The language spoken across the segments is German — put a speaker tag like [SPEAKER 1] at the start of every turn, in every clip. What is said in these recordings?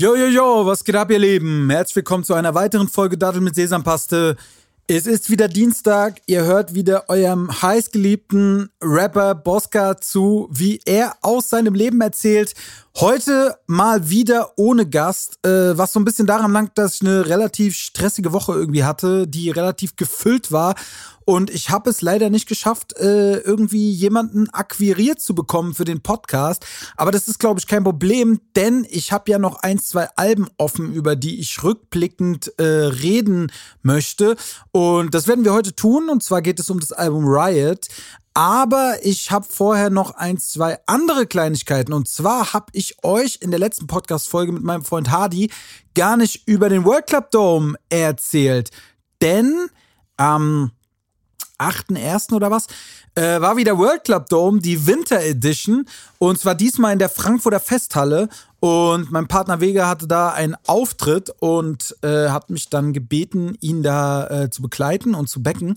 [SPEAKER 1] Yo, yo, yo, was geht ab, ihr Leben? Herzlich willkommen zu einer weiteren Folge Dattel mit Sesampaste. Es ist wieder Dienstag, ihr hört wieder eurem heißgeliebten Rapper Bosca zu, wie er aus seinem Leben erzählt. Heute mal wieder ohne Gast, äh, was so ein bisschen daran langt, dass ich eine relativ stressige Woche irgendwie hatte, die relativ gefüllt war und ich habe es leider nicht geschafft, äh, irgendwie jemanden akquiriert zu bekommen für den Podcast. Aber das ist, glaube ich, kein Problem, denn ich habe ja noch ein, zwei Alben offen, über die ich rückblickend äh, reden möchte. Und das werden wir heute tun. Und zwar geht es um das Album Riot. Aber ich habe vorher noch ein, zwei andere Kleinigkeiten. Und zwar habe ich euch in der letzten Podcast-Folge mit meinem Freund Hardy gar nicht über den World Club Dome erzählt. Denn ähm, 8.1. oder was, äh, war wieder World Club Dome, die Winter Edition. Und zwar diesmal in der Frankfurter Festhalle. Und mein Partner Vega hatte da einen Auftritt und äh, hat mich dann gebeten, ihn da äh, zu begleiten und zu becken.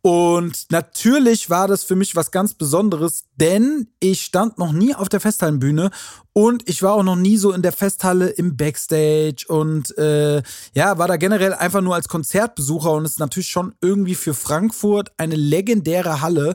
[SPEAKER 1] Und natürlich war das für mich was ganz Besonderes, denn ich stand noch nie auf der Festhallenbühne und ich war auch noch nie so in der Festhalle im Backstage und äh, ja, war da generell einfach nur als Konzertbesucher und ist natürlich schon irgendwie für Frankfurt eine legendäre Halle.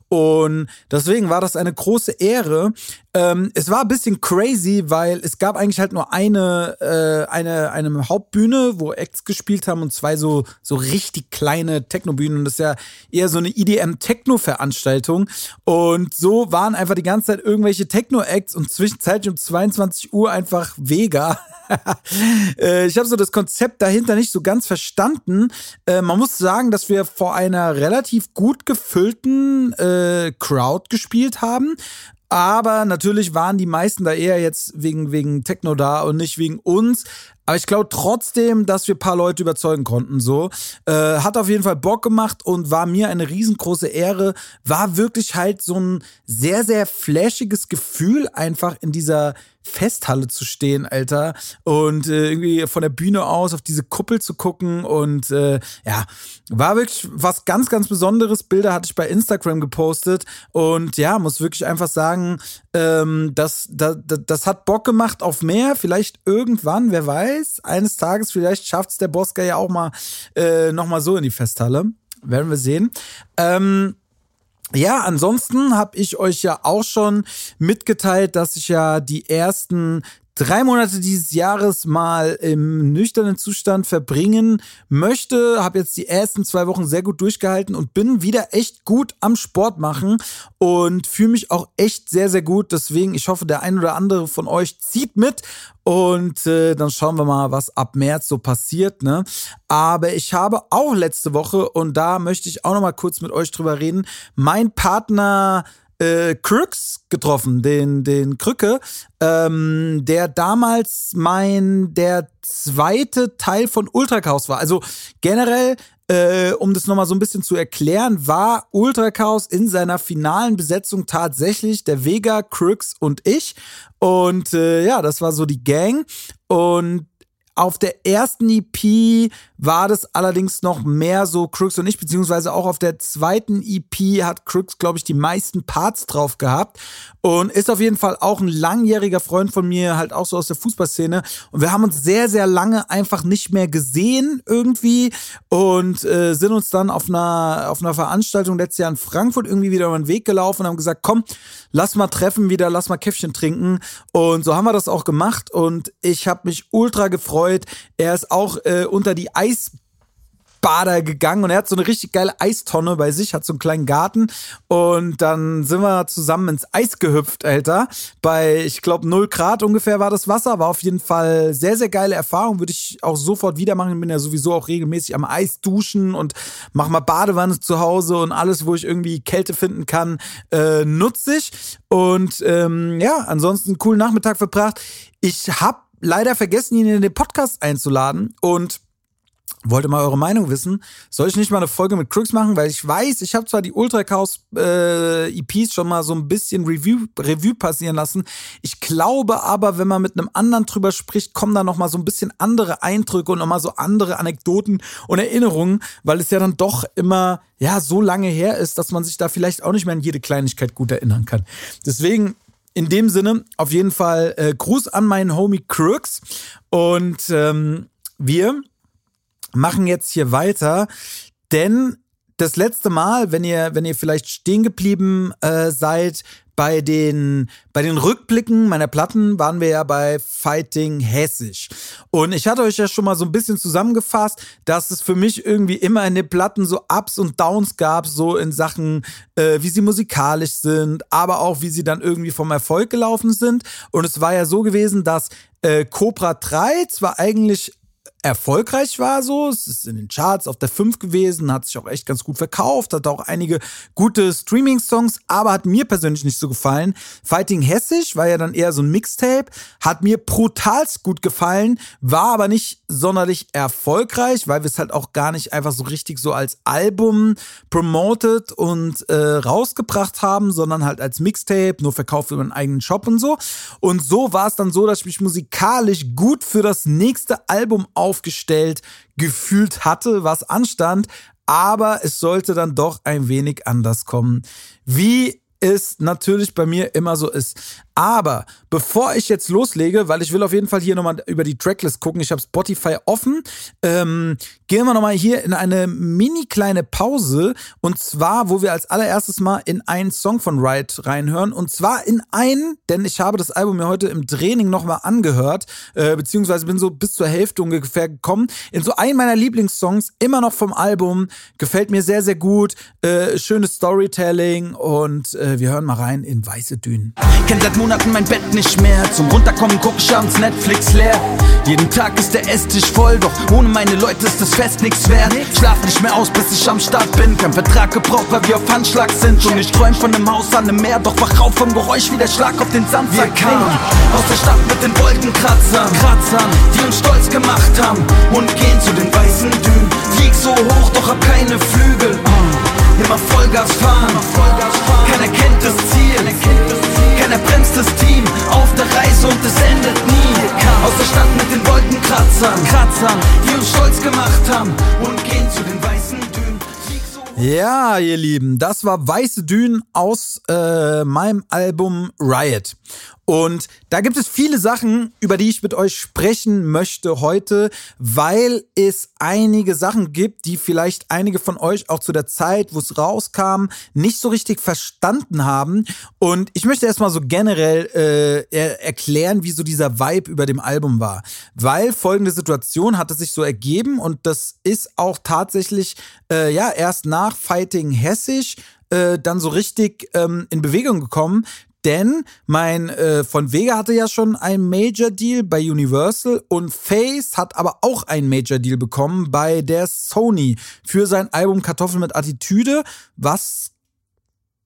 [SPEAKER 1] Und deswegen war das eine große Ehre. Ähm, es war ein bisschen crazy, weil es gab eigentlich halt nur eine, äh, eine, eine Hauptbühne, wo Acts gespielt haben und zwei so, so richtig kleine Technobühnen. Und das ist ja eher so eine EDM-Techno-Veranstaltung. Und so waren einfach die ganze Zeit irgendwelche Techno-Acts und zwischenzeitlich um 22 Uhr einfach Vega. Äh, ich habe so das Konzept dahinter nicht so ganz verstanden. Äh, man muss sagen, dass wir vor einer relativ gut gefüllten äh, Crowd gespielt haben. Aber natürlich waren die meisten da eher jetzt wegen, wegen Techno da und nicht wegen uns. Aber ich glaube trotzdem, dass wir ein paar Leute überzeugen konnten. So äh, hat auf jeden Fall Bock gemacht und war mir eine riesengroße Ehre. War wirklich halt so ein sehr sehr flashiges Gefühl einfach in dieser Festhalle zu stehen, Alter, und äh, irgendwie von der Bühne aus auf diese Kuppel zu gucken und äh, ja, war wirklich was ganz, ganz Besonderes. Bilder hatte ich bei Instagram gepostet und ja, muss wirklich einfach sagen, ähm, das, das, das hat Bock gemacht auf mehr. Vielleicht irgendwann, wer weiß, eines Tages, vielleicht schafft es der Bosca ja auch mal äh, nochmal so in die Festhalle. Werden wir sehen. Ähm, ja, ansonsten habe ich euch ja auch schon mitgeteilt, dass ich ja die ersten drei Monate dieses Jahres mal im nüchternen Zustand verbringen möchte. Habe jetzt die ersten zwei Wochen sehr gut durchgehalten und bin wieder echt gut am Sport machen und fühle mich auch echt sehr, sehr gut. Deswegen, ich hoffe, der ein oder andere von euch zieht mit und äh, dann schauen wir mal, was ab März so passiert. Ne? Aber ich habe auch letzte Woche, und da möchte ich auch noch mal kurz mit euch drüber reden, mein Partner äh, Crooks getroffen, den, den Krücke, ähm, der damals mein, der zweite Teil von Ultrachaos war. Also generell, äh, um das nochmal so ein bisschen zu erklären, war Ultrachaos in seiner finalen Besetzung tatsächlich der Vega, Crooks und ich. Und äh, ja, das war so die Gang. Und auf der ersten EP war das allerdings noch mehr so Crooks und ich, beziehungsweise auch auf der zweiten EP hat Crooks, glaube ich, die meisten Parts drauf gehabt und ist auf jeden Fall auch ein langjähriger Freund von mir, halt auch so aus der Fußballszene. Und wir haben uns sehr, sehr lange einfach nicht mehr gesehen irgendwie und äh, sind uns dann auf einer, auf einer Veranstaltung letztes Jahr in Frankfurt irgendwie wieder über den Weg gelaufen und haben gesagt, komm, lass mal treffen wieder, lass mal Käffchen trinken. Und so haben wir das auch gemacht und ich habe mich ultra gefreut. Er ist auch äh, unter die Eis Eisbader gegangen und er hat so eine richtig geile Eistonne bei sich, hat so einen kleinen Garten und dann sind wir zusammen ins Eis gehüpft, Alter. Bei, ich glaube, 0 Grad ungefähr war das Wasser, war auf jeden Fall sehr, sehr geile Erfahrung, würde ich auch sofort wieder machen. Ich bin ja sowieso auch regelmäßig am Eis duschen und mach mal Badewanne zu Hause und alles, wo ich irgendwie Kälte finden kann, äh, nutze ich. Und ähm, ja, ansonsten coolen Nachmittag verbracht. Ich habe leider vergessen, ihn in den Podcast einzuladen und wollte mal eure Meinung wissen. Soll ich nicht mal eine Folge mit Crooks machen? Weil ich weiß, ich habe zwar die Ultra Chaos äh, EPs schon mal so ein bisschen Review, Review passieren lassen. Ich glaube aber, wenn man mit einem anderen drüber spricht, kommen da noch mal so ein bisschen andere Eindrücke und noch mal so andere Anekdoten und Erinnerungen, weil es ja dann doch immer ja so lange her ist, dass man sich da vielleicht auch nicht mehr an jede Kleinigkeit gut erinnern kann. Deswegen in dem Sinne, auf jeden Fall äh, Gruß an meinen Homie Crooks. Und ähm, wir machen jetzt hier weiter, denn das letzte Mal, wenn ihr, wenn ihr vielleicht stehen geblieben äh, seid bei den, bei den Rückblicken meiner Platten, waren wir ja bei Fighting Hessisch. Und ich hatte euch ja schon mal so ein bisschen zusammengefasst, dass es für mich irgendwie immer in den Platten so Ups und Downs gab, so in Sachen, äh, wie sie musikalisch sind, aber auch wie sie dann irgendwie vom Erfolg gelaufen sind. Und es war ja so gewesen, dass äh, Cobra 3 zwar eigentlich erfolgreich war so. Es ist in den Charts auf der 5 gewesen, hat sich auch echt ganz gut verkauft, hat auch einige gute Streaming-Songs, aber hat mir persönlich nicht so gefallen. Fighting Hessisch war ja dann eher so ein Mixtape, hat mir brutalst gut gefallen, war aber nicht sonderlich erfolgreich, weil wir es halt auch gar nicht einfach so richtig so als Album promoted und äh, rausgebracht haben, sondern halt als Mixtape, nur verkauft über einen eigenen Shop und so. Und so war es dann so, dass ich mich musikalisch gut für das nächste Album auf aufgestellt gefühlt hatte, was anstand, aber es sollte dann doch ein wenig anders kommen. Wie es natürlich bei mir immer so ist. Aber bevor ich jetzt loslege, weil ich will auf jeden Fall hier nochmal über die Tracklist gucken, ich habe Spotify offen, ähm, gehen wir nochmal hier in eine mini kleine Pause. Und zwar, wo wir als allererstes mal in einen Song von Riot reinhören. Und zwar in einen, denn ich habe das Album mir heute im Training nochmal angehört, äh, beziehungsweise bin so bis zur Hälfte ungefähr gekommen, in so einen meiner Lieblingssongs, immer noch vom Album, gefällt mir sehr, sehr gut, äh, schönes Storytelling und äh, wir hören mal rein in Weiße Dünen.
[SPEAKER 2] Monaten mein Bett nicht mehr. Zum Runterkommen guck ich abends Netflix leer. Jeden Tag ist der Esstisch voll, doch ohne meine Leute ist das Fest nichts wert. Schlaf nicht mehr aus, bis ich am Start bin. Kein Vertrag gebraucht, weil wir auf Handschlag sind. Und ich träum von einem Haus an einem Meer, doch wach auf vom Geräusch wie der Schlag auf den Sand. Wir kamen aus der Stadt mit den Wolkenkratzern, Kratzern, die uns stolz gemacht haben. Und gehen zu den weißen Dünen. Flieg so hoch, doch hab keine Flügel. Immer Vollgas fahren, keiner kennt das Ziel. Keiner bremst das Team auf der Reise und es endet nie. Aus der Stadt mit den Wolkenkratzern, Kratzern, die uns stolz gemacht haben und gehen zu den weißen Dünen.
[SPEAKER 1] Ja, ihr Lieben, das war Weiße Dünen aus äh, meinem Album Riot. Und da gibt es viele Sachen, über die ich mit euch sprechen möchte heute, weil es einige Sachen gibt, die vielleicht einige von euch auch zu der Zeit, wo es rauskam, nicht so richtig verstanden haben. Und ich möchte erstmal so generell äh, er erklären, wie so dieser Vibe über dem Album war. Weil folgende Situation hatte sich so ergeben und das ist auch tatsächlich äh, ja erst nach Fighting Hessisch äh, dann so richtig ähm, in Bewegung gekommen, denn mein äh, von Vega hatte ja schon einen Major Deal bei Universal und Face hat aber auch einen Major Deal bekommen bei der Sony für sein Album Kartoffel mit Attitüde, was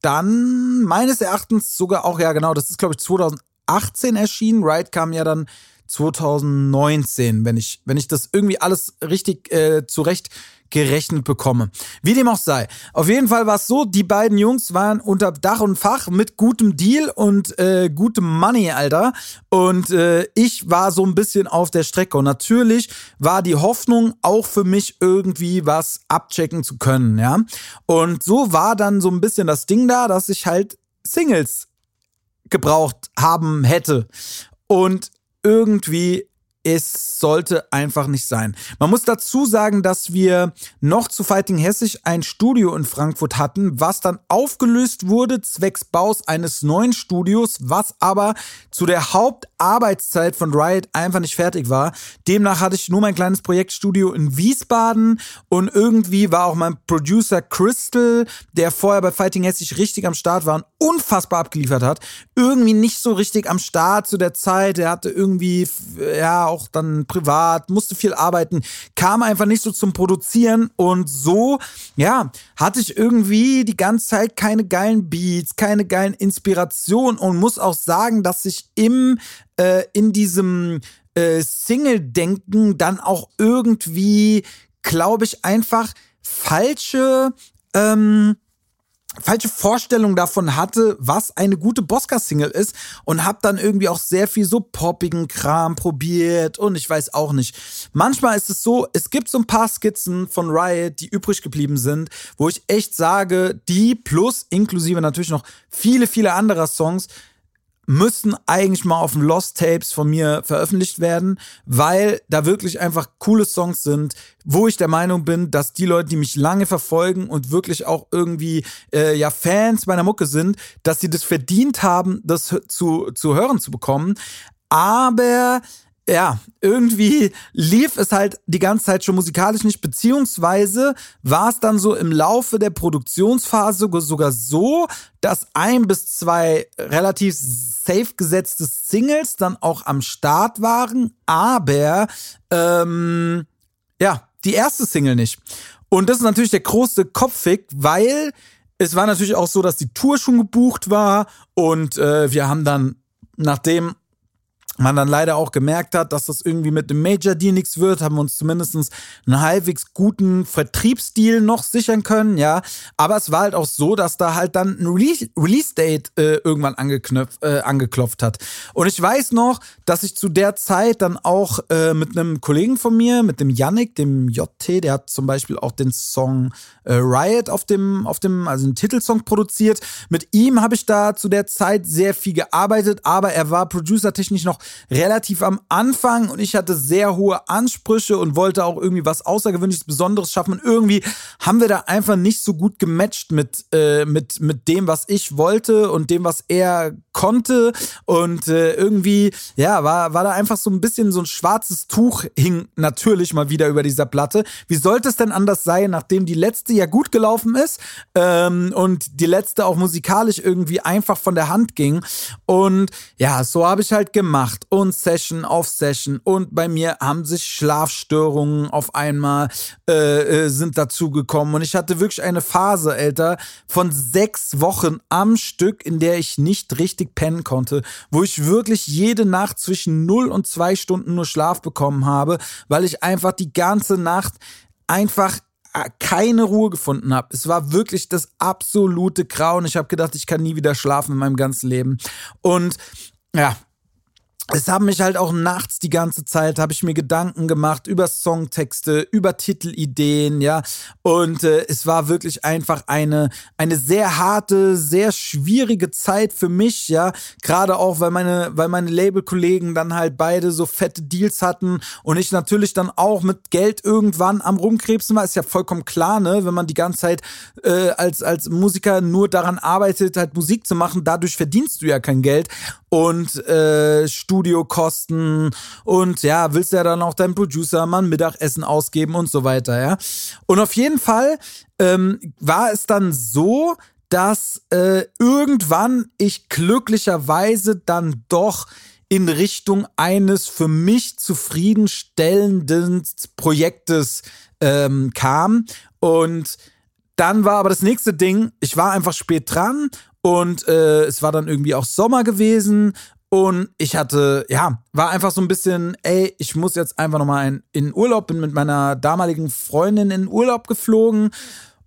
[SPEAKER 1] dann meines Erachtens sogar auch, ja genau, das ist glaube ich 2018 erschienen. Ride kam ja dann 2019, wenn ich, wenn ich das irgendwie alles richtig äh, zurecht gerechnet bekomme. Wie dem auch sei. Auf jeden Fall war es so, die beiden Jungs waren unter Dach und Fach mit gutem Deal und äh, gutem Money, Alter. Und äh, ich war so ein bisschen auf der Strecke. Und natürlich war die Hoffnung auch für mich irgendwie was abchecken zu können, ja. Und so war dann so ein bisschen das Ding da, dass ich halt Singles gebraucht haben hätte. Und irgendwie es sollte einfach nicht sein. Man muss dazu sagen, dass wir noch zu Fighting Hessisch ein Studio in Frankfurt hatten, was dann aufgelöst wurde zwecks Baus eines neuen Studios, was aber zu der Hauptarbeitszeit von Riot einfach nicht fertig war. Demnach hatte ich nur mein kleines Projektstudio in Wiesbaden und irgendwie war auch mein Producer Crystal, der vorher bei Fighting Hessisch richtig am Start war und unfassbar abgeliefert hat, irgendwie nicht so richtig am Start zu der Zeit. Er hatte irgendwie, ja, auch dann privat, musste viel arbeiten, kam einfach nicht so zum Produzieren und so, ja, hatte ich irgendwie die ganze Zeit keine geilen Beats, keine geilen Inspirationen und muss auch sagen, dass ich im, äh, in diesem äh, Single-Denken dann auch irgendwie, glaube ich, einfach falsche, ähm, falsche Vorstellung davon hatte, was eine gute Bosca-Single ist und habe dann irgendwie auch sehr viel so poppigen Kram probiert und ich weiß auch nicht. Manchmal ist es so, es gibt so ein paar Skizzen von Riot, die übrig geblieben sind, wo ich echt sage, die plus inklusive natürlich noch viele, viele anderer Songs müssen eigentlich mal auf den Lost Tapes von mir veröffentlicht werden, weil da wirklich einfach coole Songs sind, wo ich der Meinung bin, dass die Leute, die mich lange verfolgen und wirklich auch irgendwie äh, ja Fans meiner Mucke sind, dass sie das verdient haben, das zu, zu hören zu bekommen. Aber ja, irgendwie lief es halt die ganze Zeit schon musikalisch nicht, beziehungsweise war es dann so im Laufe der Produktionsphase sogar so, dass ein bis zwei relativ safe gesetzte Singles dann auch am Start waren, aber ähm, ja, die erste Single nicht. Und das ist natürlich der große Kopffick, weil es war natürlich auch so, dass die Tour schon gebucht war und äh, wir haben dann, nachdem man dann leider auch gemerkt hat, dass das irgendwie mit dem Major Deal nichts wird, haben wir uns zumindest einen halbwegs guten Vertriebsdeal noch sichern können, ja. Aber es war halt auch so, dass da halt dann ein Release-Date äh, irgendwann angeknöpft, äh, angeklopft hat. Und ich weiß noch, dass ich zu der Zeit dann auch äh, mit einem Kollegen von mir, mit dem Yannick, dem JT, der hat zum Beispiel auch den Song äh, Riot auf dem, auf dem, also einen Titelsong produziert. Mit ihm habe ich da zu der Zeit sehr viel gearbeitet, aber er war producertechnisch noch relativ am Anfang und ich hatte sehr hohe Ansprüche und wollte auch irgendwie was Außergewöhnliches, Besonderes schaffen. Und irgendwie haben wir da einfach nicht so gut gematcht mit, äh, mit, mit dem, was ich wollte und dem, was er konnte. Und äh, irgendwie, ja, war, war da einfach so ein bisschen so ein schwarzes Tuch hing natürlich mal wieder über dieser Platte. Wie sollte es denn anders sein, nachdem die letzte ja gut gelaufen ist ähm, und die letzte auch musikalisch irgendwie einfach von der Hand ging. Und ja, so habe ich halt gemacht gemacht und Session auf Session und bei mir haben sich Schlafstörungen auf einmal äh, äh, sind dazugekommen und ich hatte wirklich eine Phase, älter, von sechs Wochen am Stück, in der ich nicht richtig pennen konnte, wo ich wirklich jede Nacht zwischen 0 und 2 Stunden nur Schlaf bekommen habe, weil ich einfach die ganze Nacht einfach äh, keine Ruhe gefunden habe. Es war wirklich das absolute Grauen. Ich habe gedacht, ich kann nie wieder schlafen in meinem ganzen Leben. Und ja, es haben mich halt auch nachts die ganze Zeit, habe ich mir Gedanken gemacht über Songtexte, über Titelideen, ja. Und äh, es war wirklich einfach eine, eine sehr harte, sehr schwierige Zeit für mich, ja. Gerade auch, weil meine, weil meine Labelkollegen dann halt beide so fette Deals hatten und ich natürlich dann auch mit Geld irgendwann am Rumkrebsen war. Ist ja vollkommen klar, ne? Wenn man die ganze Zeit äh, als, als Musiker nur daran arbeitet, halt Musik zu machen, dadurch verdienst du ja kein Geld. Und äh, Studiokosten und ja, willst ja dann auch deinem Producer mal ein Mittagessen ausgeben und so weiter, ja. Und auf jeden Fall ähm, war es dann so, dass äh, irgendwann ich glücklicherweise dann doch in Richtung eines für mich zufriedenstellenden Projektes ähm, kam. Und dann war aber das nächste Ding, ich war einfach spät dran und äh, es war dann irgendwie auch Sommer gewesen und ich hatte, ja, war einfach so ein bisschen, ey, ich muss jetzt einfach nochmal in, in Urlaub, bin mit meiner damaligen Freundin in Urlaub geflogen.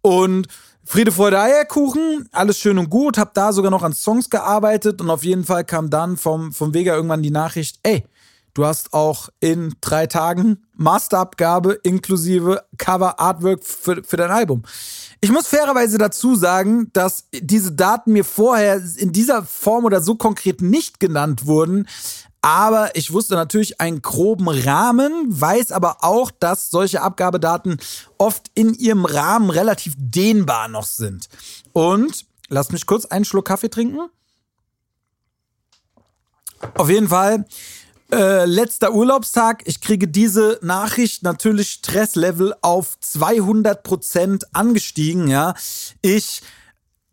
[SPEAKER 1] Und Friede, Freude, Eierkuchen, alles schön und gut, hab da sogar noch an Songs gearbeitet. Und auf jeden Fall kam dann vom, vom Vega irgendwann die Nachricht, ey, du hast auch in drei Tagen Masterabgabe inklusive Cover Artwork für, für dein Album. Ich muss fairerweise dazu sagen, dass diese Daten mir vorher in dieser Form oder so konkret nicht genannt wurden. Aber ich wusste natürlich einen groben Rahmen, weiß aber auch, dass solche Abgabedaten oft in ihrem Rahmen relativ dehnbar noch sind. Und lasst mich kurz einen Schluck Kaffee trinken. Auf jeden Fall äh, letzter Urlaubstag. Ich kriege diese Nachricht natürlich Stresslevel auf 200 Prozent angestiegen. Ja, ich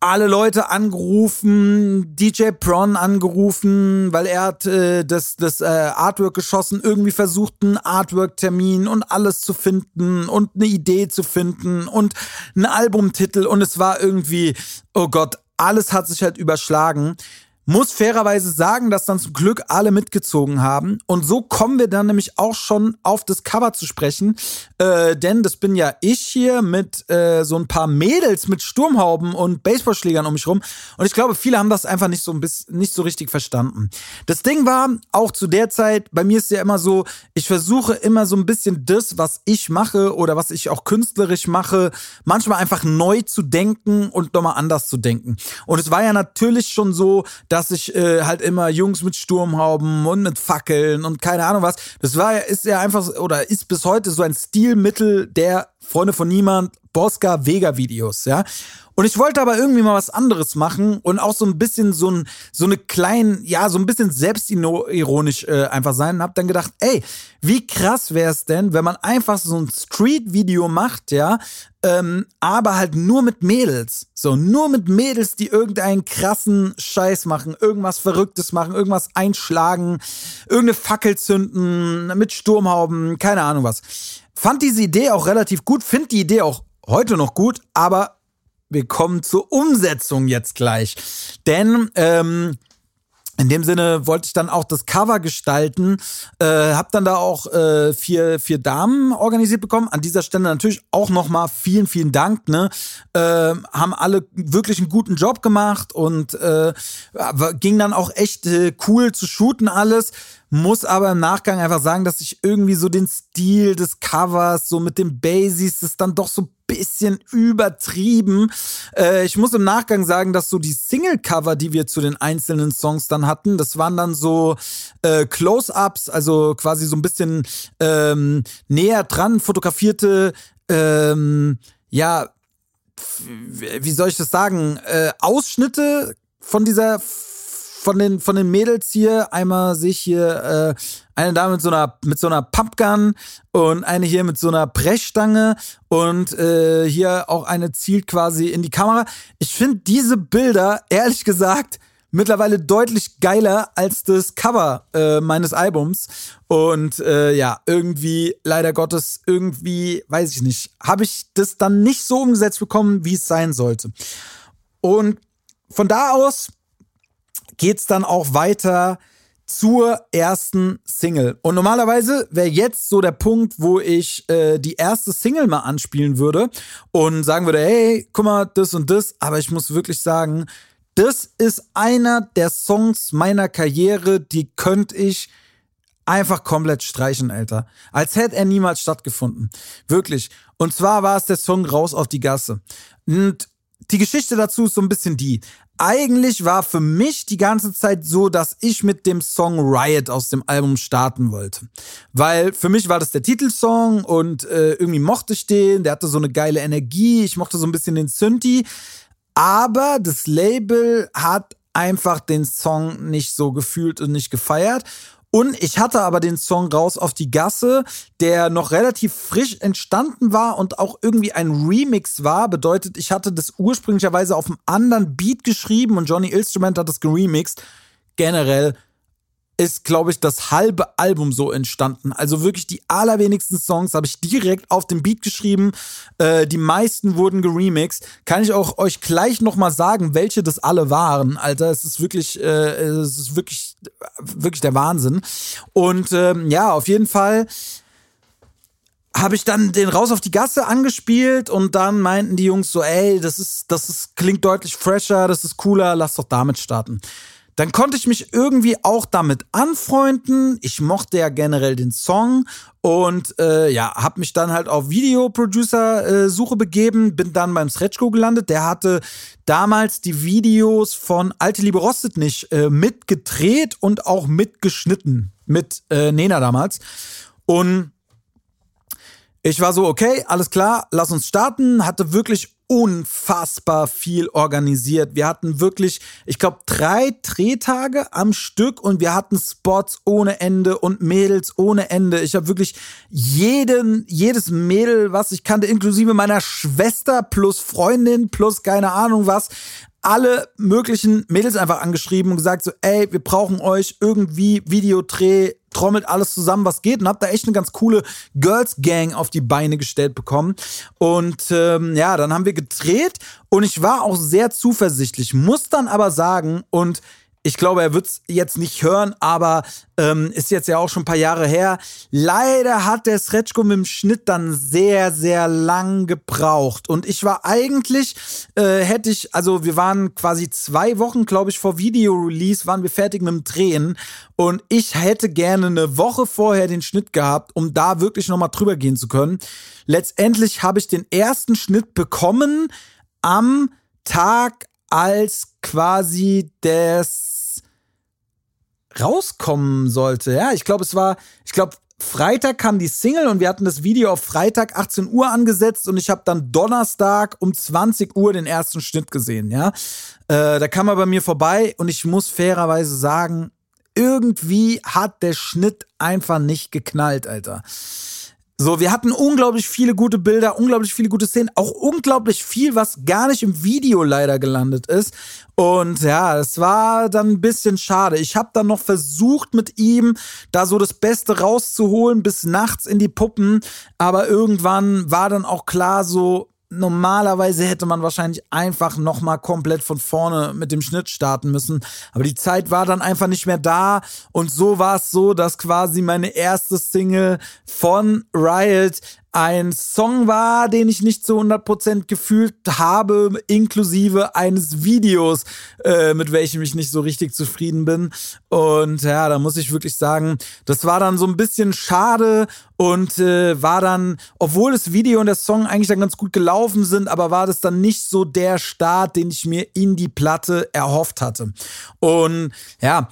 [SPEAKER 1] alle Leute angerufen, DJ Pron angerufen, weil er hat äh, das, das äh, Artwork geschossen, irgendwie versucht, einen Artwork-Termin und alles zu finden und eine Idee zu finden und einen Albumtitel und es war irgendwie, oh Gott, alles hat sich halt überschlagen. Muss fairerweise sagen, dass dann zum Glück alle mitgezogen haben. Und so kommen wir dann nämlich auch schon auf das Cover zu sprechen. Äh, denn das bin ja ich hier mit äh, so ein paar Mädels mit Sturmhauben und Baseballschlägern um mich rum. Und ich glaube, viele haben das einfach nicht so ein bisschen, nicht so richtig verstanden. Das Ding war, auch zu der Zeit, bei mir ist ja immer so, ich versuche immer so ein bisschen das, was ich mache oder was ich auch künstlerisch mache, manchmal einfach neu zu denken und nochmal anders zu denken. Und es war ja natürlich schon so, dass dass ich äh, halt immer Jungs mit Sturmhauben und mit Fackeln und keine Ahnung was. Das war ja, ist ja einfach oder ist bis heute so ein Stilmittel der Freunde von Niemand, Bosca Vega Videos, ja. Und ich wollte aber irgendwie mal was anderes machen und auch so ein bisschen so ein so eine kleinen, ja, so ein bisschen selbstironisch äh, einfach sein. Und hab dann gedacht, ey, wie krass wäre es denn, wenn man einfach so ein Street-Video macht, ja, ähm, aber halt nur mit Mädels. So, nur mit Mädels, die irgendeinen krassen Scheiß machen, irgendwas Verrücktes machen, irgendwas einschlagen, irgendeine Fackel zünden, mit Sturmhauben, keine Ahnung was. Fand diese Idee auch relativ gut, find die Idee auch heute noch gut, aber wir kommen zur Umsetzung jetzt gleich. Denn ähm, in dem Sinne wollte ich dann auch das Cover gestalten, äh, habe dann da auch äh, vier, vier Damen organisiert bekommen. An dieser Stelle natürlich auch nochmal vielen, vielen Dank. Ne? Äh, haben alle wirklich einen guten Job gemacht und äh, ging dann auch echt äh, cool zu shooten alles. Muss aber im Nachgang einfach sagen, dass ich irgendwie so den Stil des Covers, so mit den Basics, das dann doch so bisschen übertrieben. Äh, ich muss im Nachgang sagen, dass so die Single-Cover, die wir zu den einzelnen Songs dann hatten, das waren dann so äh, Close-Ups, also quasi so ein bisschen ähm, näher dran fotografierte, ähm, ja, wie soll ich das sagen, äh, Ausschnitte von dieser von den, von den Mädels hier. Einmal sehe ich hier äh, eine Dame mit so einer, mit so einer Pumpgun und eine hier mit so einer Brechstange und äh, hier auch eine zielt quasi in die Kamera. Ich finde diese Bilder, ehrlich gesagt, mittlerweile deutlich geiler als das Cover äh, meines Albums. Und äh, ja, irgendwie, leider Gottes, irgendwie, weiß ich nicht, habe ich das dann nicht so umgesetzt bekommen, wie es sein sollte. Und von da aus geht's dann auch weiter zur ersten Single. Und normalerweise wäre jetzt so der Punkt, wo ich äh, die erste Single mal anspielen würde und sagen würde, hey, guck mal, das und das. Aber ich muss wirklich sagen, das ist einer der Songs meiner Karriere, die könnte ich einfach komplett streichen, Alter. Als hätte er niemals stattgefunden. Wirklich. Und zwar war es der Song Raus auf die Gasse. Und die Geschichte dazu ist so ein bisschen die eigentlich war für mich die ganze Zeit so, dass ich mit dem Song Riot aus dem Album starten wollte. Weil für mich war das der Titelsong und äh, irgendwie mochte ich den, der hatte so eine geile Energie, ich mochte so ein bisschen den Synthi. Aber das Label hat einfach den Song nicht so gefühlt und nicht gefeiert. Und ich hatte aber den Song raus auf die Gasse, der noch relativ frisch entstanden war und auch irgendwie ein Remix war. Bedeutet, ich hatte das ursprünglicherweise auf einem anderen Beat geschrieben und Johnny Instrument hat das geremixed. Generell ist, glaube ich, das halbe Album so entstanden. Also wirklich die allerwenigsten Songs habe ich direkt auf dem Beat geschrieben. Äh, die meisten wurden geremixed. Kann ich auch euch gleich nochmal sagen, welche das alle waren. Alter, es ist wirklich, äh, es ist wirklich, wirklich der Wahnsinn. Und ähm, ja, auf jeden Fall habe ich dann den raus auf die Gasse angespielt und dann meinten die Jungs so, ey, das ist, das ist, klingt deutlich fresher, das ist cooler, lass doch damit starten. Dann konnte ich mich irgendwie auch damit anfreunden. Ich mochte ja generell den Song und äh, ja, habe mich dann halt auf Videoproducer-Suche äh, begeben, bin dann beim Sretschko gelandet. Der hatte damals die Videos von Alte Liebe Rostet nicht äh, mitgedreht und auch mitgeschnitten mit äh, Nena damals. Und ich war so, okay, alles klar, lass uns starten. Hatte wirklich unfassbar viel organisiert. Wir hatten wirklich, ich glaube, drei Drehtage am Stück und wir hatten Spots ohne Ende und Mädels ohne Ende. Ich habe wirklich jeden, jedes Mädel, was ich kannte, inklusive meiner Schwester plus Freundin plus keine Ahnung was, alle möglichen Mädels einfach angeschrieben und gesagt so, ey, wir brauchen euch irgendwie Videodreh, trommelt alles zusammen, was geht und hab da echt eine ganz coole Girls Gang auf die Beine gestellt bekommen. Und ähm, ja, dann haben wir gedreht und ich war auch sehr zuversichtlich, muss dann aber sagen und ich glaube, er wird es jetzt nicht hören, aber ähm, ist jetzt ja auch schon ein paar Jahre her. Leider hat der Sretschko mit dem Schnitt dann sehr, sehr lang gebraucht. Und ich war eigentlich, äh, hätte ich, also wir waren quasi zwei Wochen, glaube ich, vor Video-Release, waren wir fertig mit dem Drehen. Und ich hätte gerne eine Woche vorher den Schnitt gehabt, um da wirklich nochmal drüber gehen zu können. Letztendlich habe ich den ersten Schnitt bekommen am Tag, als quasi das rauskommen sollte. Ja, ich glaube, es war, ich glaube, Freitag kam die Single und wir hatten das Video auf Freitag 18 Uhr angesetzt und ich habe dann Donnerstag um 20 Uhr den ersten Schnitt gesehen, ja. Äh, da kam er bei mir vorbei und ich muss fairerweise sagen, irgendwie hat der Schnitt einfach nicht geknallt, Alter. So, wir hatten unglaublich viele gute Bilder, unglaublich viele gute Szenen, auch unglaublich viel, was gar nicht im Video leider gelandet ist. Und ja, es war dann ein bisschen schade. Ich habe dann noch versucht mit ihm da so das Beste rauszuholen bis nachts in die Puppen, aber irgendwann war dann auch klar so, normalerweise hätte man wahrscheinlich einfach nochmal komplett von vorne mit dem Schnitt starten müssen. Aber die Zeit war dann einfach nicht mehr da. Und so war es so, dass quasi meine erste Single von Riot ein Song war, den ich nicht zu 100% gefühlt habe, inklusive eines Videos, äh, mit welchem ich nicht so richtig zufrieden bin. Und ja, da muss ich wirklich sagen, das war dann so ein bisschen schade und äh, war dann, obwohl das Video und der Song eigentlich dann ganz gut gelaufen sind, aber war das dann nicht so der Start, den ich mir in die Platte erhofft hatte. Und ja,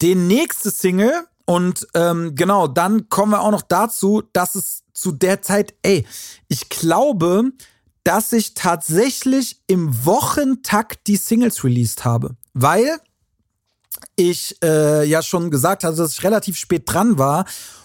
[SPEAKER 1] den nächste Single, und ähm, genau, dann kommen wir auch noch dazu, dass es zu der Zeit, ey, ich glaube, dass ich tatsächlich im Wochentakt die Singles released habe. Weil ich äh, ja schon gesagt hatte, dass ich relativ spät dran war.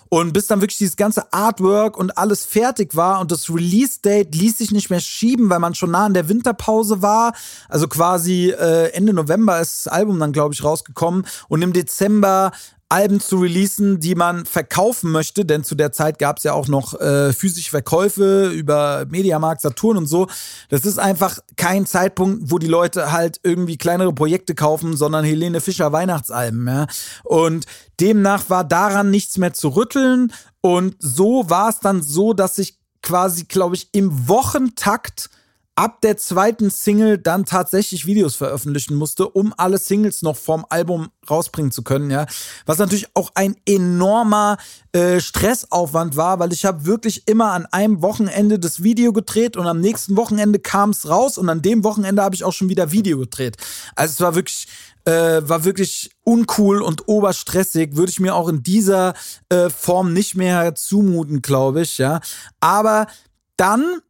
[SPEAKER 1] Und bis dann wirklich dieses ganze Artwork und alles fertig war und das Release-Date ließ sich nicht mehr schieben, weil man schon nah in der Winterpause war. Also quasi äh, Ende November ist das Album dann, glaube ich, rausgekommen. Und im Dezember Alben zu releasen, die man verkaufen möchte, denn zu der Zeit gab es ja auch noch äh, physische Verkäufe über Mediamarkt, Saturn und so. Das ist einfach kein Zeitpunkt, wo die Leute halt irgendwie kleinere Projekte kaufen, sondern Helene Fischer Weihnachtsalben. Ja? Und demnach war daran nichts mehr zu rütteln. Und so war es dann so, dass ich quasi, glaube ich, im Wochentakt ab der zweiten Single dann tatsächlich Videos veröffentlichen musste, um alle Singles noch vom Album rausbringen zu können, ja. Was natürlich auch ein enormer äh, Stressaufwand war, weil ich habe wirklich immer an einem Wochenende das Video gedreht und am nächsten Wochenende kam es raus und an dem Wochenende habe ich auch schon wieder Video gedreht. Also es war wirklich äh, war wirklich uncool und oberstressig, würde ich mir auch in dieser äh, Form nicht mehr zumuten, glaube ich, ja. Aber dann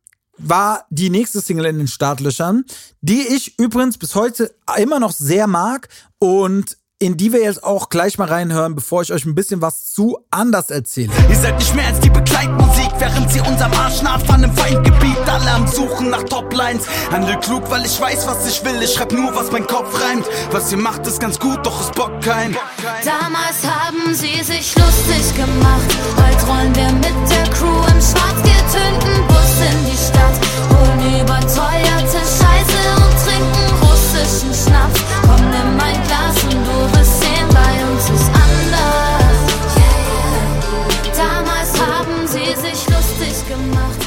[SPEAKER 1] war die nächste Single in den Startlöchern, die ich übrigens bis heute immer noch sehr mag und in die wir jetzt auch gleich mal reinhören, bevor ich euch ein bisschen was zu anders erzähle.
[SPEAKER 2] Ihr seid nicht mehr als die Begleitmusik, während sie unserem Arsch nachfahren im Feindgebiet. Alle am Suchen nach Toplines. Handel klug, weil ich weiß, was ich will. Ich schreib nur, was mein Kopf reimt. Was ihr macht, ist ganz gut, doch es bockt kein.
[SPEAKER 3] Damals haben sie sich lustig gemacht. Heute rollen wir mit der Crew im schwarz getönten Bus in die Stadt. Holen überteuerte Scheiße und trinken russischen Schnaps. Komm, nimm mein Glas und du wirst sehen, bei uns ist anders. Damals haben sie sich lustig gemacht.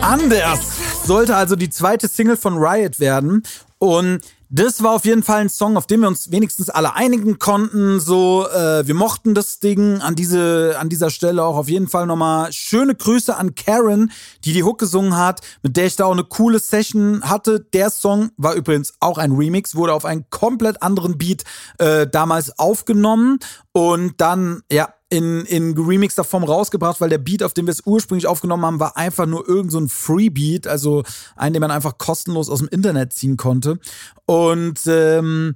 [SPEAKER 1] Anders sollte also die zweite Single von Riot werden und das war auf jeden Fall ein Song, auf den wir uns wenigstens alle einigen konnten. So, äh, wir mochten das Ding. An diese, an dieser Stelle auch auf jeden Fall nochmal schöne Grüße an Karen, die die Hook gesungen hat, mit der ich da auch eine coole Session hatte. Der Song war übrigens auch ein Remix, wurde auf einen komplett anderen Beat äh, damals aufgenommen und dann, ja, in, in remixter Form rausgebracht, weil der Beat, auf dem wir es ursprünglich aufgenommen haben, war einfach nur irgend so ein Free-Beat, also einen, den man einfach kostenlos aus dem Internet ziehen konnte. Und ähm,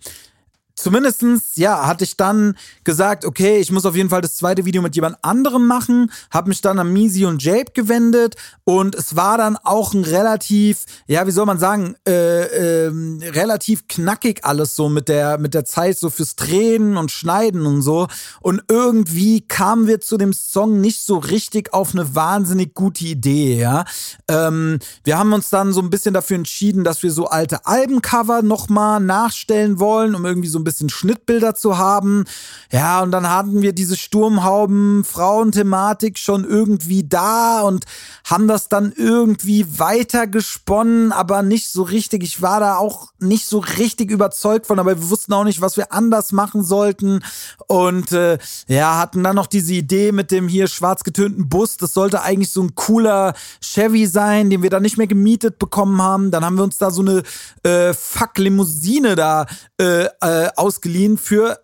[SPEAKER 1] Zumindestens, ja, hatte ich dann gesagt, okay, ich muss auf jeden Fall das zweite Video mit jemand anderem machen, habe mich dann an Misi und Jape gewendet und es war dann auch ein relativ, ja, wie soll man sagen, äh, äh, relativ knackig alles so mit der mit der Zeit so fürs Drehen und Schneiden und so und irgendwie kamen wir zu dem Song nicht so richtig auf eine wahnsinnig gute Idee, ja. Ähm, wir haben uns dann so ein bisschen dafür entschieden, dass wir so alte Albencover nochmal nachstellen wollen, um irgendwie so ein bisschen Schnittbilder zu haben. Ja, und dann hatten wir diese Sturmhauben Frauenthematik schon irgendwie da und haben das dann irgendwie weiter gesponnen, aber nicht so richtig. Ich war da auch nicht so richtig überzeugt von, aber wir wussten auch nicht, was wir anders machen sollten. Und äh, ja, hatten dann noch diese Idee mit dem hier schwarz getönten Bus. Das sollte eigentlich so ein cooler Chevy sein, den wir dann nicht mehr gemietet bekommen haben. Dann haben wir uns da so eine äh, Fuck-Limousine da äh, äh, ausgeliehen für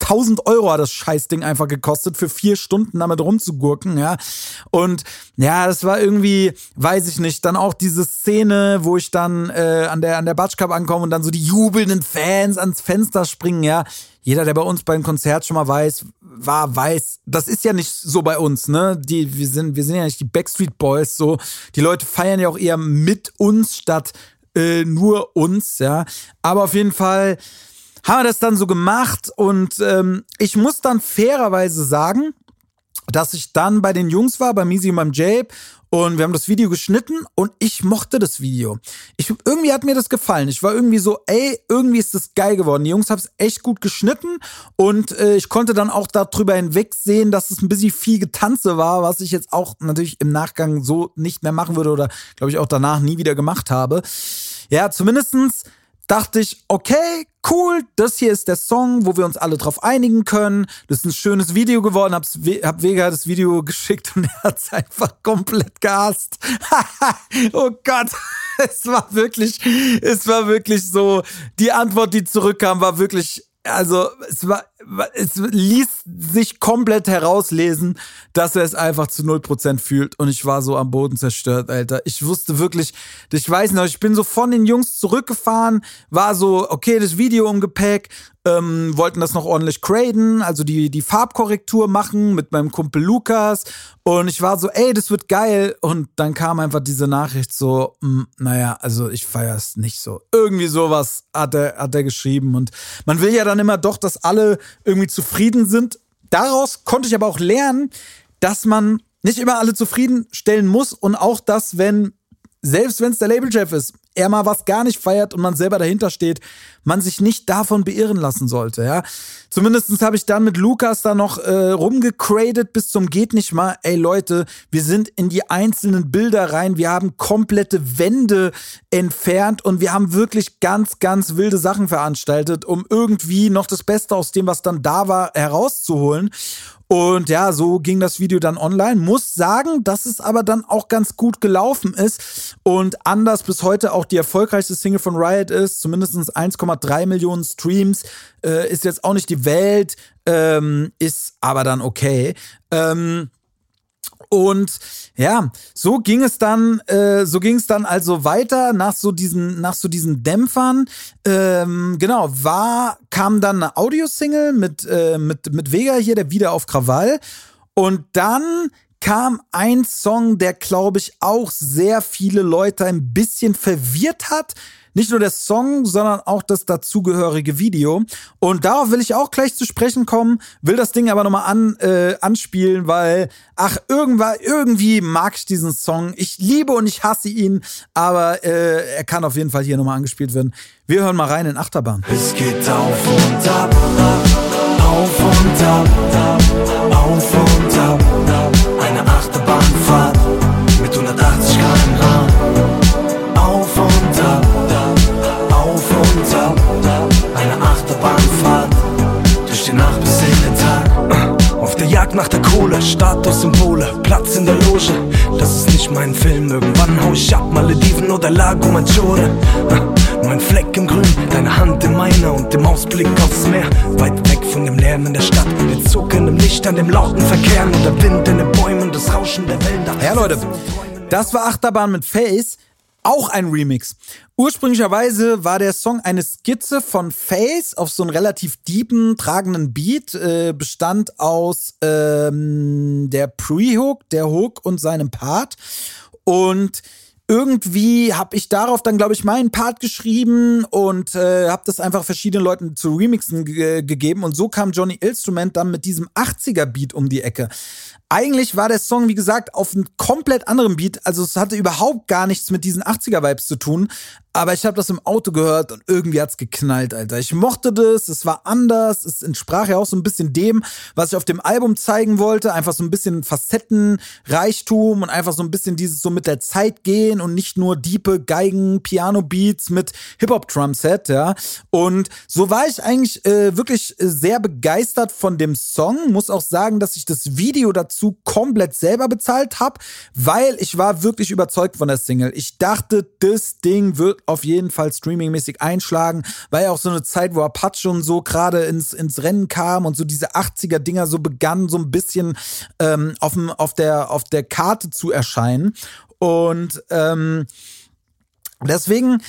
[SPEAKER 1] 1000 Euro hat das Scheißding einfach gekostet, für vier Stunden damit rumzugurken, ja. Und ja, das war irgendwie, weiß ich nicht, dann auch diese Szene, wo ich dann äh, an der, an der Batsch ankomme und dann so die jubelnden Fans ans Fenster springen, ja. Jeder, der bei uns beim Konzert schon mal weiß, war, weiß, das ist ja nicht so bei uns, ne? Die, wir sind, wir sind ja nicht die Backstreet Boys, so. Die Leute feiern ja auch eher mit uns statt äh, nur uns, ja. Aber auf jeden Fall haben wir das dann so gemacht und ähm, ich muss dann fairerweise sagen, dass ich dann bei den Jungs war, bei Misi und beim Jabe und wir haben das Video geschnitten und ich mochte das Video. Ich, irgendwie hat mir das gefallen. Ich war irgendwie so, ey, irgendwie ist das geil geworden. Die Jungs haben es echt gut geschnitten und äh, ich konnte dann auch darüber hinwegsehen, dass es ein bisschen viel Getanze war, was ich jetzt auch natürlich im Nachgang so nicht mehr machen würde oder glaube ich auch danach nie wieder gemacht habe. Ja, zumindestens dachte ich, okay, cool, das hier ist der Song, wo wir uns alle drauf einigen können. Das ist ein schönes Video geworden. Hab's, hab Vega das Video geschickt und er hat's einfach komplett gehasst. oh Gott, es war wirklich, es war wirklich so, die Antwort, die zurückkam, war wirklich also es war, es ließ sich komplett herauslesen, dass er es einfach zu 0% fühlt und ich war so am Boden zerstört, Alter. Ich wusste wirklich, ich weiß noch, ich bin so von den Jungs zurückgefahren, war so, okay, das Video im Gepäck, ähm, wollten das noch ordentlich graden, also die, die Farbkorrektur machen mit meinem Kumpel Lukas. Und ich war so, ey, das wird geil. Und dann kam einfach diese Nachricht so, mh, hm, naja, also ich feiere es nicht so. Irgendwie sowas hat er, hat er geschrieben. Und man will ja dann immer doch, dass alle irgendwie zufrieden sind. Daraus konnte ich aber auch lernen, dass man nicht immer alle zufriedenstellen muss und auch das, wenn selbst wenn es der Labelchef ist, er mal was gar nicht feiert und man selber dahinter steht, man sich nicht davon beirren lassen sollte, ja. Zumindestens habe ich dann mit Lukas da noch äh, rumgecradet bis zum geht nicht mal. Ey Leute, wir sind in die einzelnen Bilder rein, wir haben komplette Wände entfernt und wir haben wirklich ganz, ganz wilde Sachen veranstaltet, um irgendwie noch das Beste aus dem, was dann da war, herauszuholen. Und ja, so ging das Video dann online. Muss sagen, dass es aber dann auch ganz gut gelaufen ist und anders bis heute auch die erfolgreichste Single von Riot ist. Zumindest 1,3 Millionen Streams. Äh, ist jetzt auch nicht die Welt, ähm, ist aber dann okay. Ähm, und ja, so ging es dann, äh, so ging es dann also weiter nach so diesen, nach so diesen Dämpfern. Ähm, genau, war, kam dann eine Audiosingle mit, äh, mit, mit Vega hier, der wieder auf Krawall. Und dann kam ein Song, der, glaube ich, auch sehr viele Leute ein bisschen verwirrt hat. Nicht nur der Song, sondern auch das dazugehörige Video. Und darauf will ich auch gleich zu sprechen kommen, will das Ding aber nochmal an, äh, anspielen, weil, ach, irgendwann, irgendwie mag ich diesen Song. Ich liebe und ich hasse ihn, aber äh, er kann auf jeden Fall hier nochmal angespielt werden. Wir hören mal rein in Achterbahn.
[SPEAKER 4] Es geht auf und ab, auf und ab, auf und ab. Eine Achterbahnfahrt mit 180 km/h. Nach der Kohle, Statussymbole, Platz in der Loge. Das ist nicht mein Film, irgendwann hau ich ab, Malediven oder Lago Maggiore. Mein Fleck im Grün, deine Hand in meiner und dem Ausblick aufs Meer. Weit weg von dem Lärm in der Stadt, mit zuckendem Licht an dem lauten Verkehr und der Wind in den Bäumen, das Rauschen der Wälder.
[SPEAKER 1] Ja, Leute, das war Achterbahn mit Face auch ein Remix. Ursprünglicherweise war der Song eine Skizze von Face auf so einen relativ deepen, tragenden Beat, äh, bestand aus ähm, der Pre-Hook, der Hook und seinem Part. Und irgendwie habe ich darauf dann, glaube ich, meinen Part geschrieben und äh, habe das einfach verschiedenen Leuten zu Remixen gegeben. Und so kam Johnny Instrument dann mit diesem 80er-Beat um die Ecke. Eigentlich war der Song, wie gesagt, auf einem komplett anderen Beat. Also es hatte überhaupt gar nichts mit diesen 80er-Vibes zu tun. Aber ich habe das im Auto gehört und irgendwie hat's geknallt, Alter. Ich mochte das, es war anders, es entsprach ja auch so ein bisschen dem, was ich auf dem Album zeigen wollte. Einfach so ein bisschen Facetten, Reichtum und einfach so ein bisschen dieses so mit der Zeit gehen und nicht nur diepe Geigen, Piano-Beats mit Hip-Hop-Drum-Set, ja. Und so war ich eigentlich äh, wirklich sehr begeistert von dem Song. Muss auch sagen, dass ich das Video dazu komplett selber bezahlt habe, weil ich war wirklich überzeugt von der Single. Ich dachte, das Ding wird auf jeden Fall streamingmäßig einschlagen, weil ja auch so eine Zeit, wo Apache und so gerade ins, ins Rennen kam und so diese 80er-Dinger so begannen, so ein bisschen ähm, auf, dem, auf, der, auf der Karte zu erscheinen. Und ähm, deswegen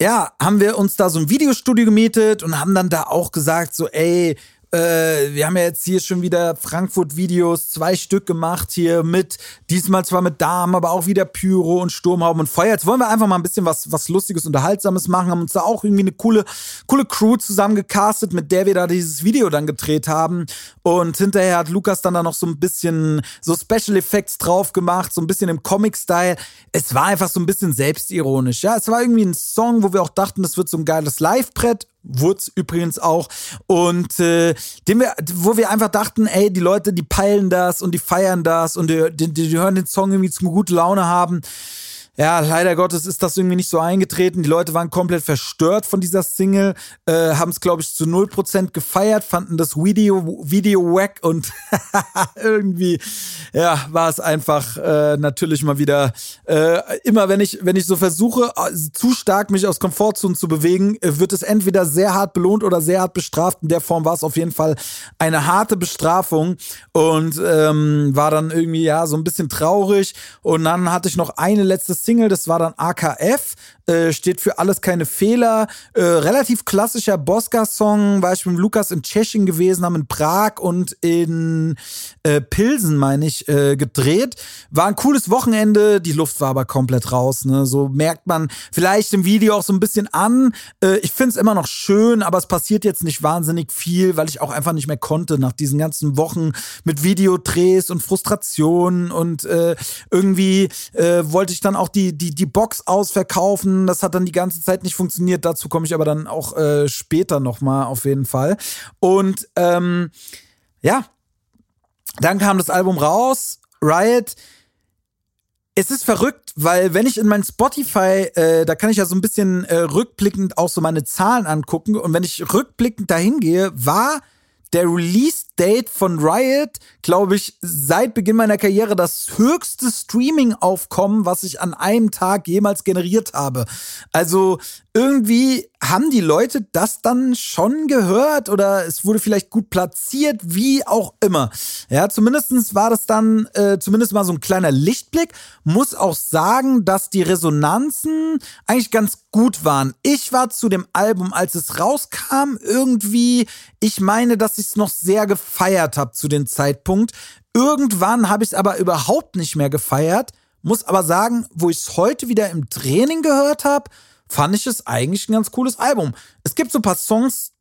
[SPEAKER 1] ja, haben wir uns da so ein Videostudio gemietet und haben dann da auch gesagt, so, ey, äh, wir haben ja jetzt hier schon wieder Frankfurt-Videos, zwei Stück gemacht hier mit, diesmal zwar mit Damen, aber auch wieder Pyro und Sturmhauben und Feuer. Jetzt wollen wir einfach mal ein bisschen was, was Lustiges, Unterhaltsames machen, haben uns da auch irgendwie eine coole, coole Crew zusammengecastet, mit der wir da dieses Video dann gedreht haben. Und hinterher hat Lukas dann da noch so ein bisschen so Special Effects drauf gemacht, so ein bisschen im Comic-Style. Es war einfach so ein bisschen selbstironisch, ja. Es war irgendwie ein Song, wo wir auch dachten, das wird so ein geiles Live-Brett Wurz übrigens auch. Und äh, dem wir, wo wir einfach dachten, ey, die Leute, die peilen das und die feiern das und die, die, die hören den Song irgendwie zum gute Laune haben. Ja, leider Gottes ist das irgendwie nicht so eingetreten. Die Leute waren komplett verstört von dieser Single, äh, haben es, glaube ich, zu 0% gefeiert, fanden das Video, Video wack und irgendwie, ja, war es einfach äh, natürlich mal wieder, äh, immer wenn ich, wenn ich so versuche, äh, zu stark mich aus Komfortzonen zu bewegen, äh, wird es entweder sehr hart belohnt oder sehr hart bestraft. In der Form war es auf jeden Fall eine harte Bestrafung und ähm, war dann irgendwie, ja, so ein bisschen traurig. Und dann hatte ich noch eine letzte Single, das war dann AKF, äh, steht für alles keine Fehler. Äh, relativ klassischer Bosca-Song, war ich mit Lukas in Tschechien gewesen, haben in Prag und in äh, Pilsen, meine ich, äh, gedreht. War ein cooles Wochenende, die Luft war aber komplett raus. Ne? So merkt man vielleicht im Video auch so ein bisschen an. Äh, ich finde es immer noch schön, aber es passiert jetzt nicht wahnsinnig viel, weil ich auch einfach nicht mehr konnte nach diesen ganzen Wochen mit Videodrehs und Frustrationen und äh, irgendwie wollte ich dann auch die, die, die Box ausverkaufen. Das hat dann die ganze Zeit nicht funktioniert. Dazu komme ich aber dann auch äh, später nochmal auf jeden Fall. Und ähm, ja, dann kam das Album raus, Riot. Es ist verrückt, weil wenn ich in mein Spotify, äh, da kann ich ja so ein bisschen äh, rückblickend auch so meine Zahlen angucken und wenn ich rückblickend dahin gehe, war der Release-Date von Riot, glaube ich, seit Beginn meiner Karriere das höchste Streaming-Aufkommen, was ich an einem Tag jemals generiert habe. Also irgendwie haben die Leute das dann schon gehört oder es wurde vielleicht gut platziert, wie auch immer. Ja, zumindestens war das dann äh, zumindest mal so ein kleiner Lichtblick. Muss auch sagen, dass die Resonanzen eigentlich ganz gut waren. Ich war zu dem Album, als es rauskam, irgendwie, ich meine, dass ich es noch sehr gefeiert habe zu dem Zeitpunkt. Irgendwann habe ich es aber überhaupt nicht mehr gefeiert. Muss aber sagen, wo ich es heute wieder im Training gehört habe, fand ich es eigentlich ein ganz cooles Album. Es gibt so ein paar Songs,